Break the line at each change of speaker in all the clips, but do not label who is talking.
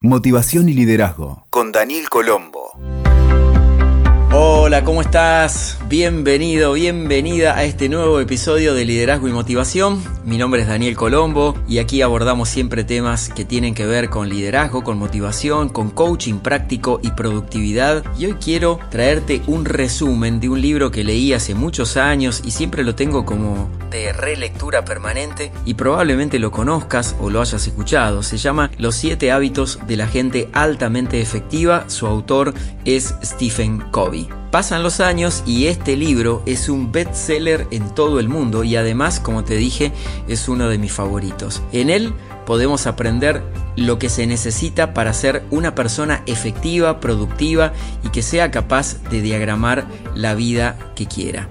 Motivación y liderazgo con Daniel Colombo.
Hola, ¿cómo estás? Bienvenido, bienvenida a este nuevo episodio de Liderazgo y Motivación. Mi nombre es Daniel Colombo y aquí abordamos siempre temas que tienen que ver con liderazgo, con motivación, con coaching práctico y productividad. Y hoy quiero traerte un resumen de un libro que leí hace muchos años y siempre lo tengo como de relectura permanente y probablemente lo conozcas o lo hayas escuchado. Se llama Los siete hábitos de la gente altamente efectiva. Su autor es Stephen Covey. Pasan los años y este libro es un bestseller en todo el mundo y además, como te dije, es uno de mis favoritos. En él podemos aprender lo que se necesita para ser una persona efectiva, productiva y que sea capaz de diagramar la vida que quiera.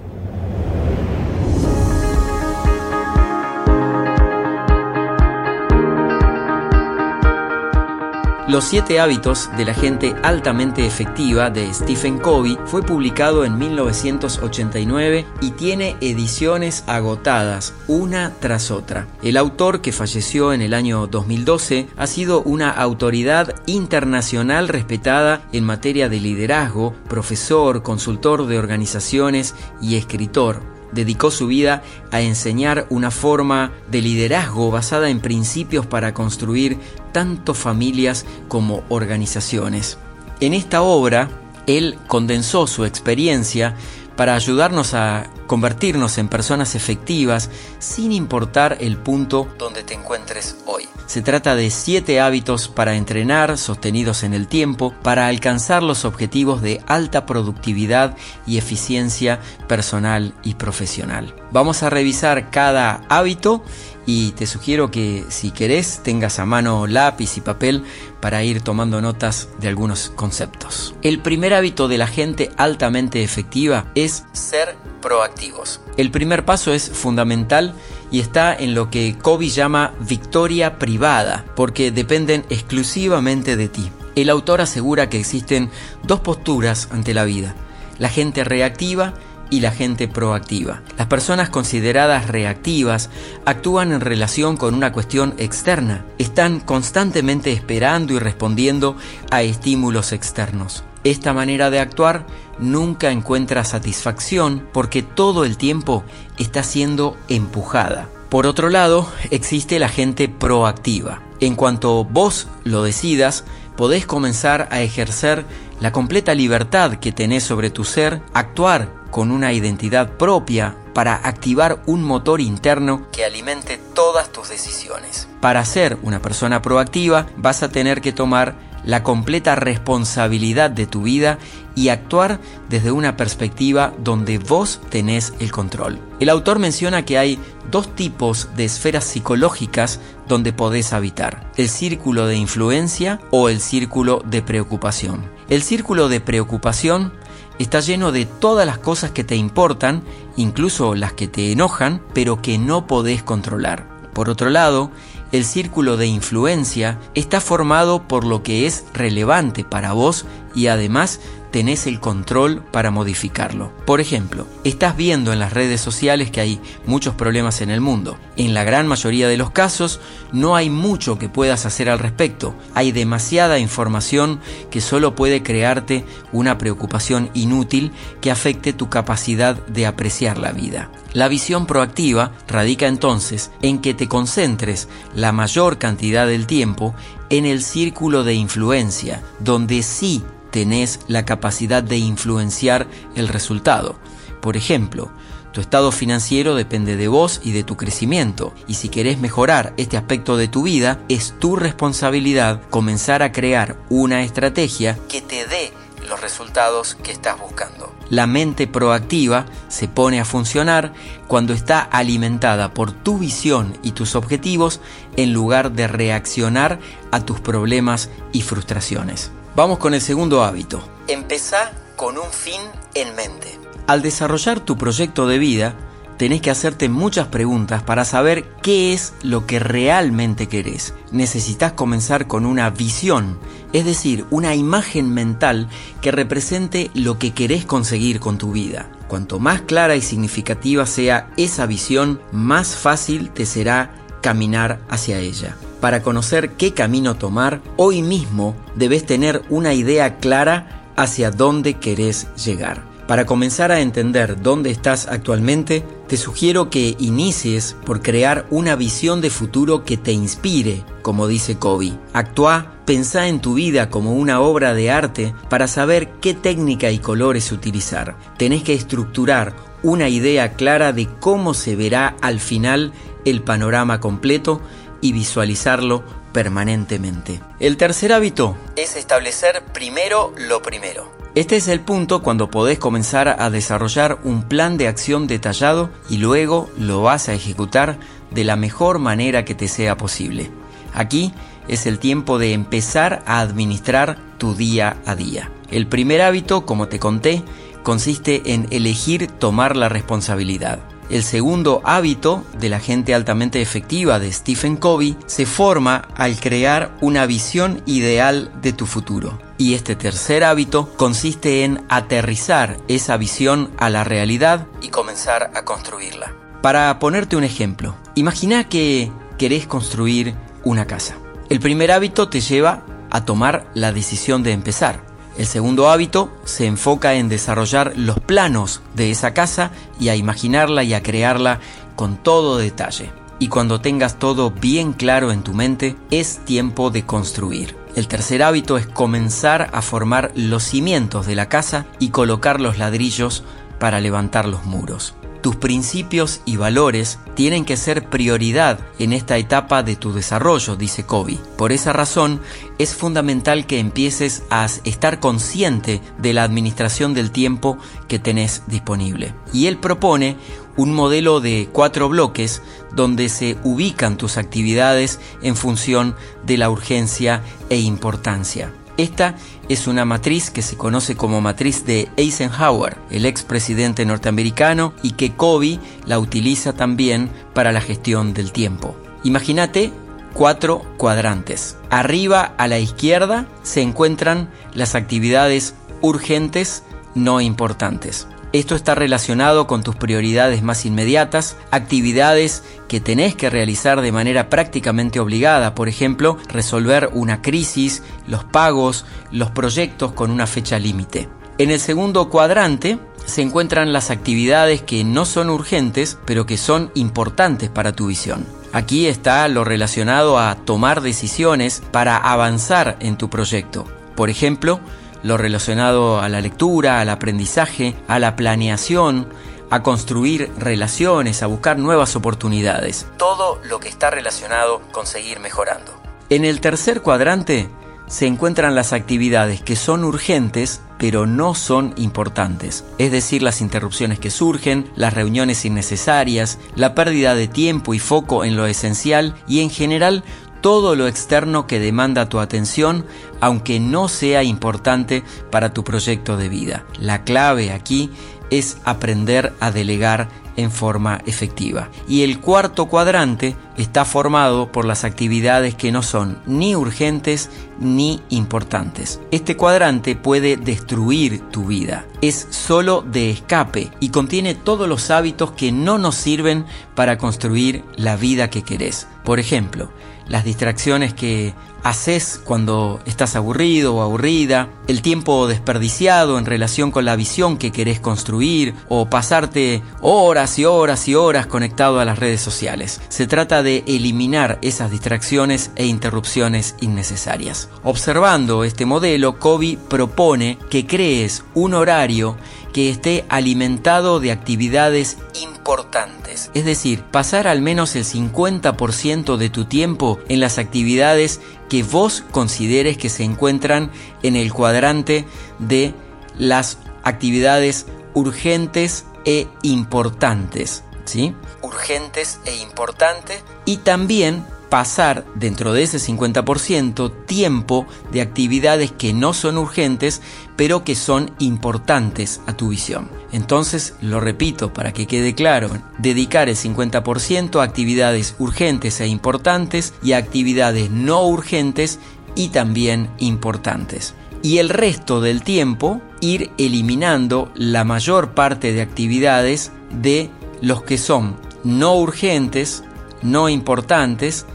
Los siete hábitos de la gente altamente efectiva de Stephen Covey fue publicado en 1989 y tiene ediciones agotadas una tras otra. El autor, que falleció en el año 2012, ha sido una autoridad internacional respetada en materia de liderazgo, profesor, consultor de organizaciones y escritor dedicó su vida a enseñar una forma de liderazgo basada en principios para construir tanto familias como organizaciones. En esta obra, él condensó su experiencia para ayudarnos a convertirnos en personas efectivas sin importar el punto donde te encuentres hoy. Se trata de siete hábitos para entrenar sostenidos en el tiempo para alcanzar los objetivos de alta productividad y eficiencia personal y profesional. Vamos a revisar cada hábito y te sugiero que si querés tengas a mano lápiz y papel para ir tomando notas de algunos conceptos. El primer hábito de la gente altamente efectiva es ser proactivos. El primer paso es fundamental y está en lo que Kobe llama victoria privada, porque dependen exclusivamente de ti. El autor asegura que existen dos posturas ante la vida, la gente reactiva y la gente proactiva. Las personas consideradas reactivas actúan en relación con una cuestión externa, están constantemente esperando y respondiendo a estímulos externos. Esta manera de actuar nunca encuentra satisfacción porque todo el tiempo está siendo empujada. Por otro lado, existe la gente proactiva. En cuanto vos lo decidas, podés comenzar a ejercer la completa libertad que tenés sobre tu ser, actuar con una identidad propia para activar un motor interno que alimente todas tus decisiones. Para ser una persona proactiva vas a tener que tomar la completa responsabilidad de tu vida y actuar desde una perspectiva donde vos tenés el control. El autor menciona que hay dos tipos de esferas psicológicas donde podés habitar, el círculo de influencia o el círculo de preocupación. El círculo de preocupación está lleno de todas las cosas que te importan, incluso las que te enojan, pero que no podés controlar. Por otro lado, el círculo de influencia está formado por lo que es relevante para vos y además tenés el control para modificarlo. Por ejemplo, estás viendo en las redes sociales que hay muchos problemas en el mundo. En la gran mayoría de los casos no hay mucho que puedas hacer al respecto. Hay demasiada información que solo puede crearte una preocupación inútil que afecte tu capacidad de apreciar la vida. La visión proactiva radica entonces en que te concentres la mayor cantidad del tiempo en el círculo de influencia, donde sí tenés la capacidad de influenciar el resultado. Por ejemplo, tu estado financiero depende de vos y de tu crecimiento, y si querés mejorar este aspecto de tu vida, es tu responsabilidad comenzar a crear una estrategia que te dé los resultados que estás buscando. La mente proactiva se pone a funcionar cuando está alimentada por tu visión y tus objetivos en lugar de reaccionar a tus problemas y frustraciones. Vamos con el segundo hábito. Empezá con un fin en mente. Al desarrollar tu proyecto de vida, tenés que hacerte muchas preguntas para saber qué es lo que realmente querés. Necesitas comenzar con una visión, es decir, una imagen mental que represente lo que querés conseguir con tu vida. Cuanto más clara y significativa sea esa visión, más fácil te será caminar hacia ella. Para conocer qué camino tomar, hoy mismo debes tener una idea clara hacia dónde querés llegar. Para comenzar a entender dónde estás actualmente, te sugiero que inicies por crear una visión de futuro que te inspire, como dice Kobe. Actúa, pensá en tu vida como una obra de arte para saber qué técnica y colores utilizar. Tenés que estructurar una idea clara de cómo se verá al final el panorama completo y visualizarlo permanentemente. El tercer hábito es establecer primero lo primero. Este es el punto cuando podés comenzar a desarrollar un plan de acción detallado y luego lo vas a ejecutar de la mejor manera que te sea posible. Aquí es el tiempo de empezar a administrar tu día a día. El primer hábito, como te conté, consiste en elegir tomar la responsabilidad. El segundo hábito de la gente altamente efectiva de Stephen Covey se forma al crear una visión ideal de tu futuro. Y este tercer hábito consiste en aterrizar esa visión a la realidad y comenzar a construirla. Para ponerte un ejemplo, imagina que querés construir una casa. El primer hábito te lleva a tomar la decisión de empezar. El segundo hábito se enfoca en desarrollar los planos de esa casa y a imaginarla y a crearla con todo detalle. Y cuando tengas todo bien claro en tu mente, es tiempo de construir. El tercer hábito es comenzar a formar los cimientos de la casa y colocar los ladrillos para levantar los muros. Tus principios y valores tienen que ser prioridad en esta etapa de tu desarrollo, dice Kobe. Por esa razón, es fundamental que empieces a estar consciente de la administración del tiempo que tenés disponible. Y él propone un modelo de cuatro bloques donde se ubican tus actividades en función de la urgencia e importancia. Esta es una matriz que se conoce como matriz de Eisenhower, el expresidente norteamericano, y que Kobe la utiliza también para la gestión del tiempo. Imagínate cuatro cuadrantes. Arriba a la izquierda se encuentran las actividades urgentes no importantes. Esto está relacionado con tus prioridades más inmediatas, actividades que tenés que realizar de manera prácticamente obligada, por ejemplo, resolver una crisis, los pagos, los proyectos con una fecha límite. En el segundo cuadrante se encuentran las actividades que no son urgentes, pero que son importantes para tu visión. Aquí está lo relacionado a tomar decisiones para avanzar en tu proyecto. Por ejemplo, lo relacionado a la lectura, al aprendizaje, a la planeación, a construir relaciones, a buscar nuevas oportunidades. Todo lo que está relacionado con seguir mejorando. En el tercer cuadrante se encuentran las actividades que son urgentes pero no son importantes, es decir, las interrupciones que surgen, las reuniones innecesarias, la pérdida de tiempo y foco en lo esencial y en general todo lo externo que demanda tu atención, aunque no sea importante para tu proyecto de vida. La clave aquí es aprender a delegar en forma efectiva. Y el cuarto cuadrante está formado por las actividades que no son ni urgentes ni importantes. Este cuadrante puede destruir tu vida. Es solo de escape y contiene todos los hábitos que no nos sirven para construir la vida que querés. Por ejemplo, las distracciones que haces cuando estás aburrido o aburrida, el tiempo desperdiciado en relación con la visión que querés construir o pasarte horas y horas y horas conectado a las redes sociales. Se trata de eliminar esas distracciones e interrupciones innecesarias. Observando este modelo, Kobe propone que crees un horario que esté alimentado de actividades importantes. Es decir, pasar al menos el 50% de tu tiempo en las actividades que vos consideres que se encuentran en el cuadrante de las actividades urgentes e importantes. ¿Sí? Urgentes e importantes. Y también pasar dentro de ese 50% tiempo de actividades que no son urgentes, pero que son importantes a tu visión. Entonces, lo repito para que quede claro, dedicar el 50% a actividades urgentes e importantes y a actividades no urgentes y también importantes. Y el resto del tiempo ir eliminando la mayor parte de actividades de los que son no urgentes, no importantes,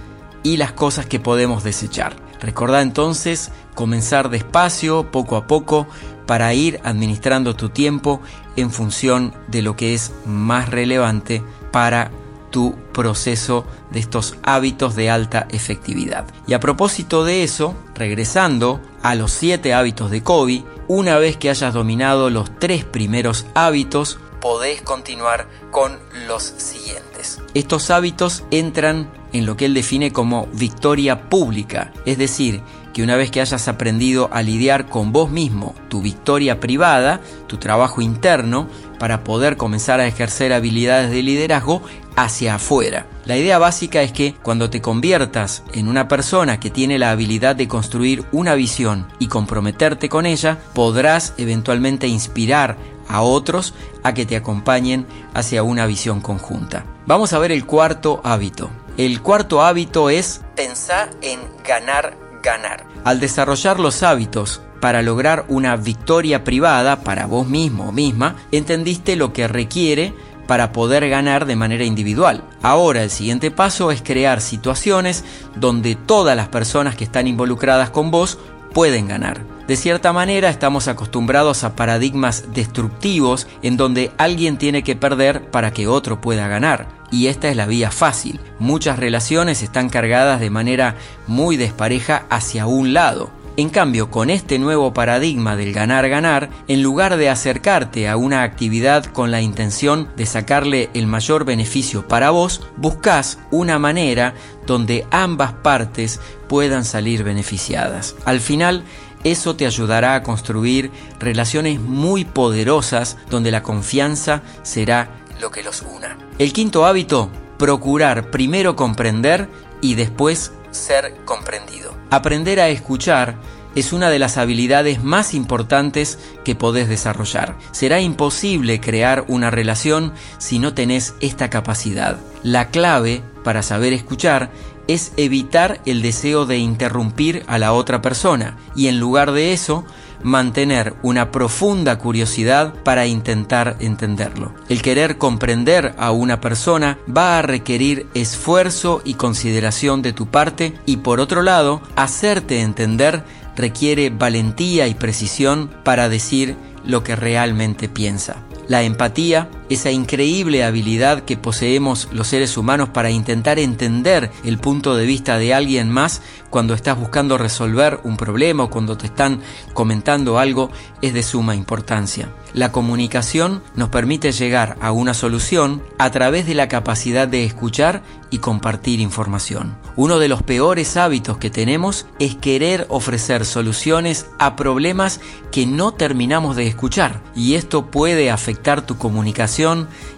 y las cosas que podemos desechar. Recordá entonces comenzar despacio, poco a poco, para ir administrando tu tiempo en función de lo que es más relevante para tu proceso de estos hábitos de alta efectividad. Y a propósito de eso, regresando a los siete hábitos de Kobe, una vez que hayas dominado los tres primeros hábitos, podés continuar con los siguientes. Estos hábitos entran en lo que él define como victoria pública, es decir, que una vez que hayas aprendido a lidiar con vos mismo, tu victoria privada, tu trabajo interno, para poder comenzar a ejercer habilidades de liderazgo hacia afuera. La idea básica es que cuando te conviertas en una persona que tiene la habilidad de construir una visión y comprometerte con ella, podrás eventualmente inspirar a otros a que te acompañen hacia una visión conjunta. Vamos a ver el cuarto hábito. El cuarto hábito es pensar en ganar, ganar. Al desarrollar los hábitos para lograr una victoria privada para vos mismo o misma, entendiste lo que requiere para poder ganar de manera individual. Ahora el siguiente paso es crear situaciones donde todas las personas que están involucradas con vos pueden ganar. De cierta manera estamos acostumbrados a paradigmas destructivos en donde alguien tiene que perder para que otro pueda ganar. Y esta es la vía fácil. Muchas relaciones están cargadas de manera muy despareja hacia un lado. En cambio, con este nuevo paradigma del ganar-ganar, en lugar de acercarte a una actividad con la intención de sacarle el mayor beneficio para vos, buscas una manera donde ambas partes puedan salir beneficiadas. Al final, eso te ayudará a construir relaciones muy poderosas donde la confianza será lo que los una. El quinto hábito, procurar primero comprender y después ser comprendido. Aprender a escuchar es una de las habilidades más importantes que podés desarrollar. Será imposible crear una relación si no tenés esta capacidad. La clave para saber escuchar es evitar el deseo de interrumpir a la otra persona y en lugar de eso mantener una profunda curiosidad para intentar entenderlo. El querer comprender a una persona va a requerir esfuerzo y consideración de tu parte y por otro lado, hacerte entender requiere valentía y precisión para decir lo que realmente piensa. La empatía, esa increíble habilidad que poseemos los seres humanos para intentar entender el punto de vista de alguien más cuando estás buscando resolver un problema o cuando te están comentando algo, es de suma importancia. La comunicación nos permite llegar a una solución a través de la capacidad de escuchar y compartir información. Uno de los peores hábitos que tenemos es querer ofrecer soluciones a problemas que no terminamos de escuchar y esto puede afectar tu comunicación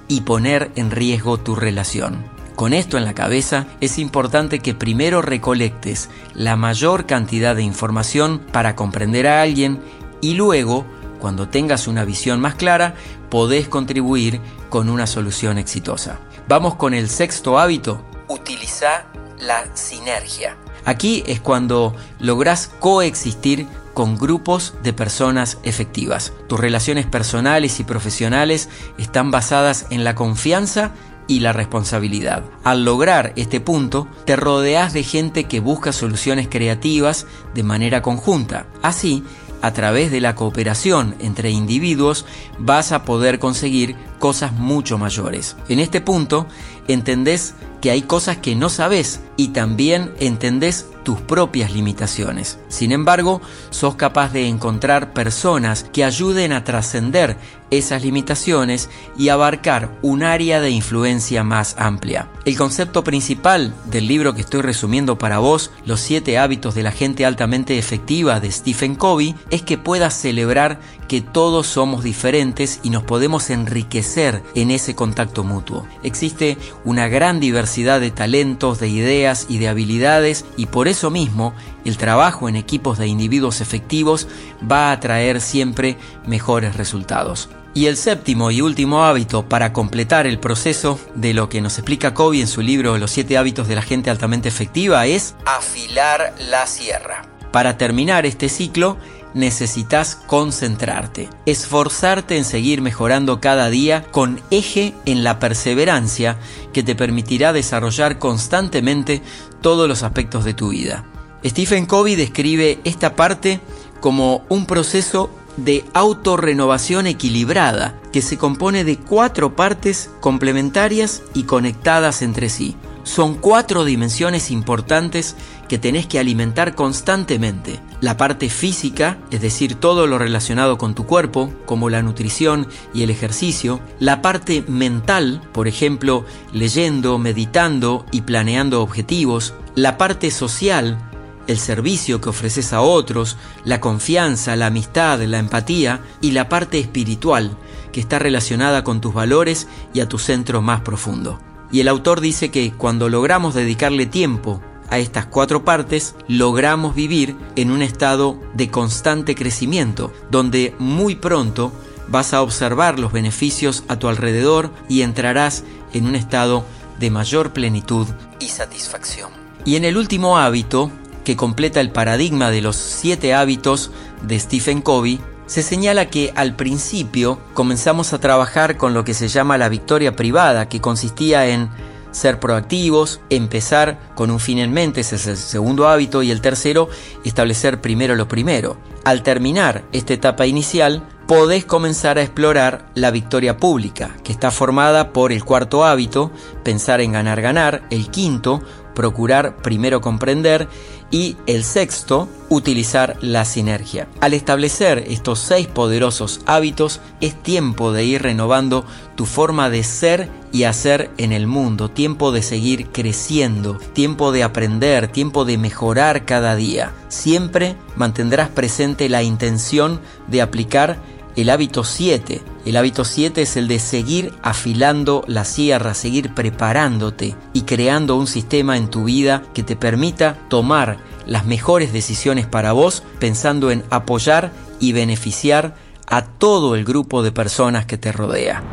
y poner en riesgo tu relación. Con esto en la cabeza, es importante que primero recolectes la mayor cantidad de información para comprender a alguien y luego cuando tengas una visión más clara, podés contribuir con una solución exitosa. Vamos con el sexto hábito. Utiliza la sinergia. Aquí es cuando lográs coexistir con grupos de personas efectivas. Tus relaciones personales y profesionales están basadas en la confianza y la responsabilidad. Al lograr este punto, te rodeas de gente que busca soluciones creativas de manera conjunta. Así, a través de la cooperación entre individuos vas a poder conseguir cosas mucho mayores. En este punto, entendés que hay cosas que no sabes y también entendés tus propias limitaciones. Sin embargo, sos capaz de encontrar personas que ayuden a trascender esas limitaciones y abarcar un área de influencia más amplia. El concepto principal del libro que estoy resumiendo para vos, Los siete hábitos de la gente altamente efectiva de Stephen Covey, es que puedas celebrar que todos somos diferentes y nos podemos enriquecer en ese contacto mutuo. Existe una gran diversidad de talentos, de ideas y de habilidades y por eso mismo el trabajo en equipos de individuos efectivos va a traer siempre mejores resultados. Y el séptimo y último hábito para completar el proceso de lo que nos explica Kobe en su libro Los siete hábitos de la gente altamente efectiva es afilar la sierra. Para terminar este ciclo, necesitas concentrarte, esforzarte en seguir mejorando cada día con eje en la perseverancia que te permitirá desarrollar constantemente todos los aspectos de tu vida. Stephen Covey describe esta parte como un proceso de autorrenovación equilibrada que se compone de cuatro partes complementarias y conectadas entre sí son cuatro dimensiones importantes que tenés que alimentar constantemente. La parte física, es decir, todo lo relacionado con tu cuerpo, como la nutrición y el ejercicio. La parte mental, por ejemplo, leyendo, meditando y planeando objetivos. La parte social, el servicio que ofreces a otros, la confianza, la amistad, la empatía. Y la parte espiritual, que está relacionada con tus valores y a tu centro más profundo. Y el autor dice que cuando logramos dedicarle tiempo a estas cuatro partes, logramos vivir en un estado de constante crecimiento, donde muy pronto vas a observar los beneficios a tu alrededor y entrarás en un estado de mayor plenitud y satisfacción. Y en el último hábito, que completa el paradigma de los siete hábitos de Stephen Covey, se señala que al principio comenzamos a trabajar con lo que se llama la victoria privada, que consistía en ser proactivos, empezar con un fin en mente, ese es el segundo hábito, y el tercero, establecer primero lo primero. Al terminar esta etapa inicial, podés comenzar a explorar la victoria pública, que está formada por el cuarto hábito, pensar en ganar ganar, el quinto, procurar primero comprender y el sexto, utilizar la sinergia. Al establecer estos seis poderosos hábitos, es tiempo de ir renovando tu forma de ser y hacer en el mundo, tiempo de seguir creciendo, tiempo de aprender, tiempo de mejorar cada día. Siempre mantendrás presente la intención de aplicar el hábito 7. El hábito 7 es el de seguir afilando la sierra, seguir preparándote y creando un sistema en tu vida que te permita tomar las mejores decisiones para vos pensando en apoyar y beneficiar a todo el grupo de personas que te rodea.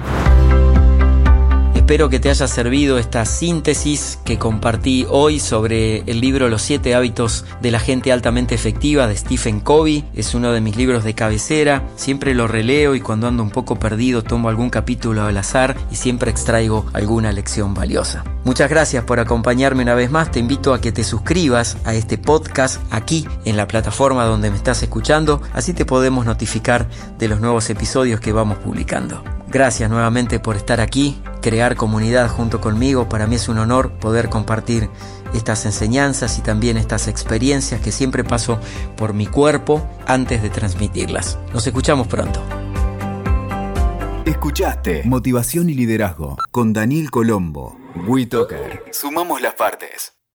Espero que te haya servido esta síntesis que compartí hoy sobre el libro Los siete hábitos de la gente altamente efectiva de Stephen Covey. Es uno de mis libros de cabecera. Siempre lo releo y cuando ando un poco perdido tomo algún capítulo al azar y siempre extraigo alguna lección valiosa. Muchas gracias por acompañarme una vez más. Te invito a que te suscribas a este podcast aquí en la plataforma donde me estás escuchando. Así te podemos notificar de los nuevos episodios que vamos publicando. Gracias nuevamente por estar aquí, crear comunidad junto conmigo. Para mí es un honor poder compartir estas enseñanzas y también estas experiencias que siempre paso por mi cuerpo antes de transmitirlas. Nos escuchamos pronto.
Escuchaste Motivación y Liderazgo con Daniel Colombo. WeToker. Sumamos las partes.